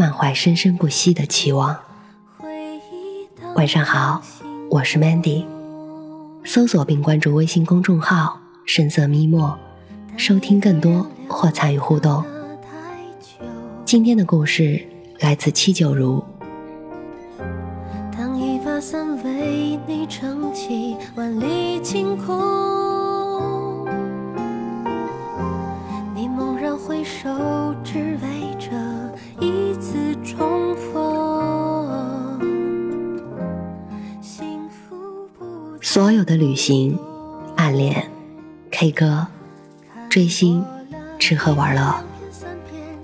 满怀生生不息的期望。晚上好，我是 Mandy。搜索并关注微信公众号“深色咪墨”，收听更多或参与互动。今天的故事来自七九如。的旅行、暗恋、K 歌、追星、吃喝玩乐，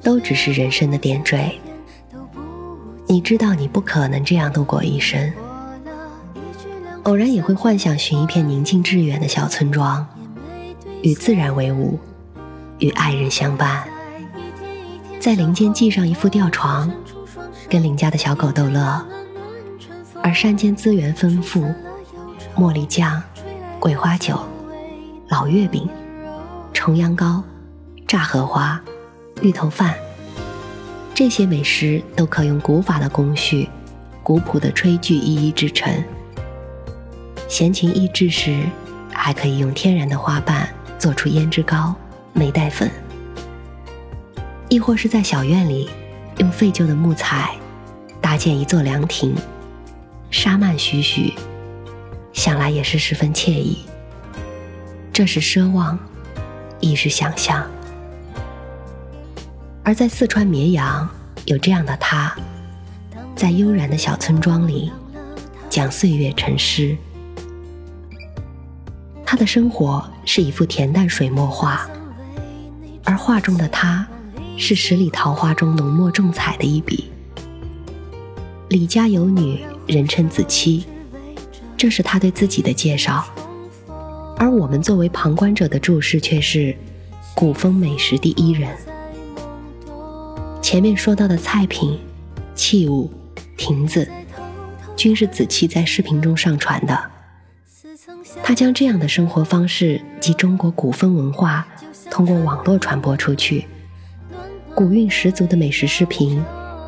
都只是人生的点缀。你知道，你不可能这样度过一生。偶然也会幻想寻一片宁静致远的小村庄，与自然为伍，与爱人相伴。在林间系上一副吊床，跟邻家的小狗逗乐。而山间资源丰富，茉莉酱、桂花酒、老月饼、重阳糕、炸荷花、芋头饭，这些美食都可用古法的工序、古朴的炊具一一制成。闲情逸致时，还可以用天然的花瓣做出胭脂糕、梅带粉。亦或是在小院里，用废旧的木材搭建一座凉亭，沙漫徐徐，想来也是十分惬意。这是奢望，亦是想象。而在四川绵阳，有这样的他，在悠然的小村庄里，将岁月成诗。他的生活是一幅恬淡水墨画，而画中的他。是十里桃花中浓墨重彩的一笔。李家有女，人称子期，这是他对自己的介绍。而我们作为旁观者的注释却是古风美食第一人。前面说到的菜品、器物、亭子，均是子期在视频中上传的。他将这样的生活方式及中国古风文化通过网络传播出去。古韵十足的美食视频，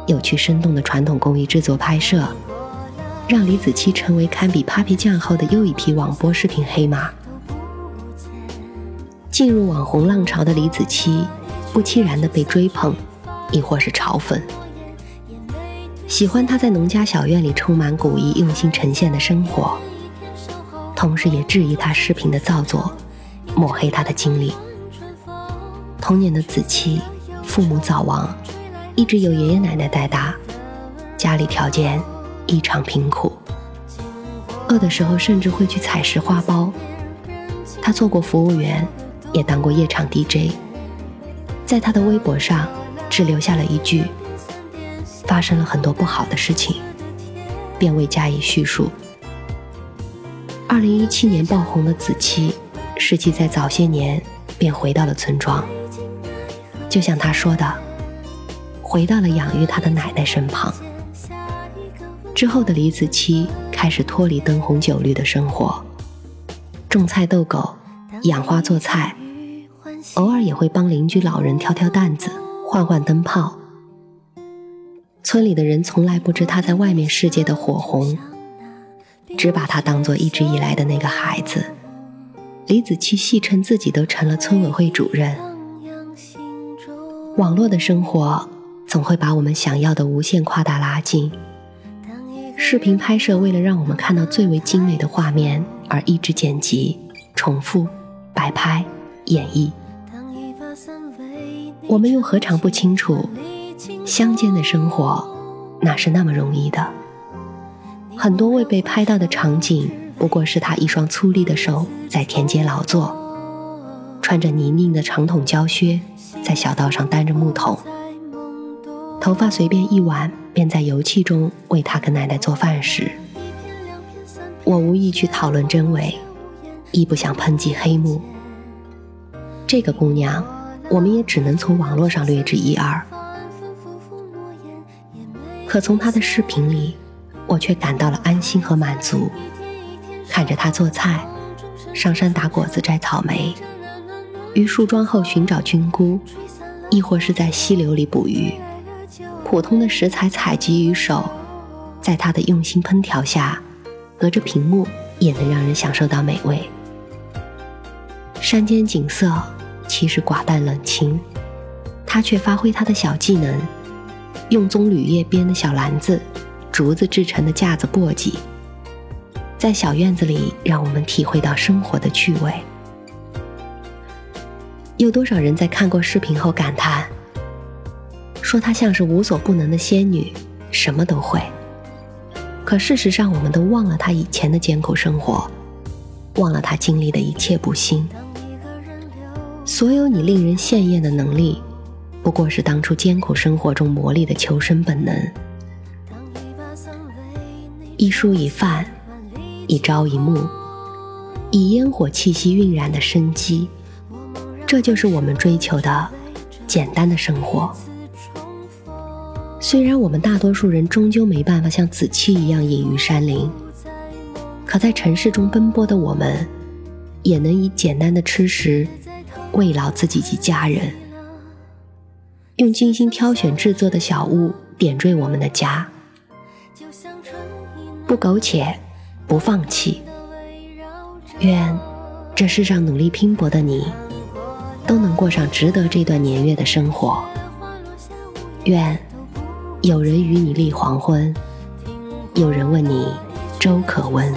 有趣生动的传统工艺制作拍摄，让李子柒成为堪比 Papi 酱后的又一批网播视频黑马。进入网红浪潮的李子柒，不期然的被追捧，亦或是嘲讽。喜欢他在农家小院里充满古意、用心呈现的生活，同时也质疑他视频的造作，抹黑他的经历。童年的子期。父母早亡，一直由爷爷奶奶带大，家里条件异常贫苦，饿的时候甚至会去采食花苞。他做过服务员，也当过夜场 DJ。在他的微博上，只留下了一句：“发生了很多不好的事情”，便未加以叙述。二零一七年爆红的子期，实际在早些年便回到了村庄。就像他说的，回到了养育他的奶奶身旁。之后的李子柒开始脱离灯红酒绿的生活，种菜逗狗，养花做菜，偶尔也会帮邻居老人挑挑担子，换换灯泡。村里的人从来不知他在外面世界的火红，只把他当做一直以来的那个孩子。李子柒戏称自己都成了村委会主任。网络的生活总会把我们想要的无限夸大拉近。视频拍摄为了让我们看到最为精美的画面而一直剪辑、重复、摆拍、演绎。我们又何尝不清楚，乡间的生活哪是那么容易的？很多未被拍到的场景，不过是他一双粗粝的手在田间劳作，穿着泥泞的长筒胶靴。在小道上担着木桶，头发随便一挽，便在油漆中为他跟奶奶做饭时，我无意去讨论真伪，亦不想抨击黑幕。这个姑娘，我们也只能从网络上略知一二。可从她的视频里，我却感到了安心和满足。看着她做菜，上山打果子、摘草莓，于树桩后寻找菌菇，亦或是在溪流里捕鱼，普通的食材采集于手，在他的用心烹调下，隔着屏幕也能让人享受到美味。山间景色。其实寡淡冷清，他却发挥他的小技能，用棕榈叶编的小篮子、竹子制成的架子、簸箕，在小院子里让我们体会到生活的趣味。有多少人在看过视频后感叹，说她像是无所不能的仙女，什么都会。可事实上，我们都忘了她以前的艰苦生活，忘了她经历的一切不幸。所有你令人羡艳的能力，不过是当初艰苦生活中磨砺的求生本能。一蔬一饭，一朝一暮，以烟火气息晕染的生机，这就是我们追求的简单的生活。虽然我们大多数人终究没办法像子期一样隐于山林，可在城市中奔波的我们，也能以简单的吃食。慰劳自己及家人，用精心挑选制作的小物点缀我们的家，不苟且，不放弃。愿这世上努力拼搏的你，都能过上值得这段年月的生活。愿有人与你立黄昏，有人问你粥可温。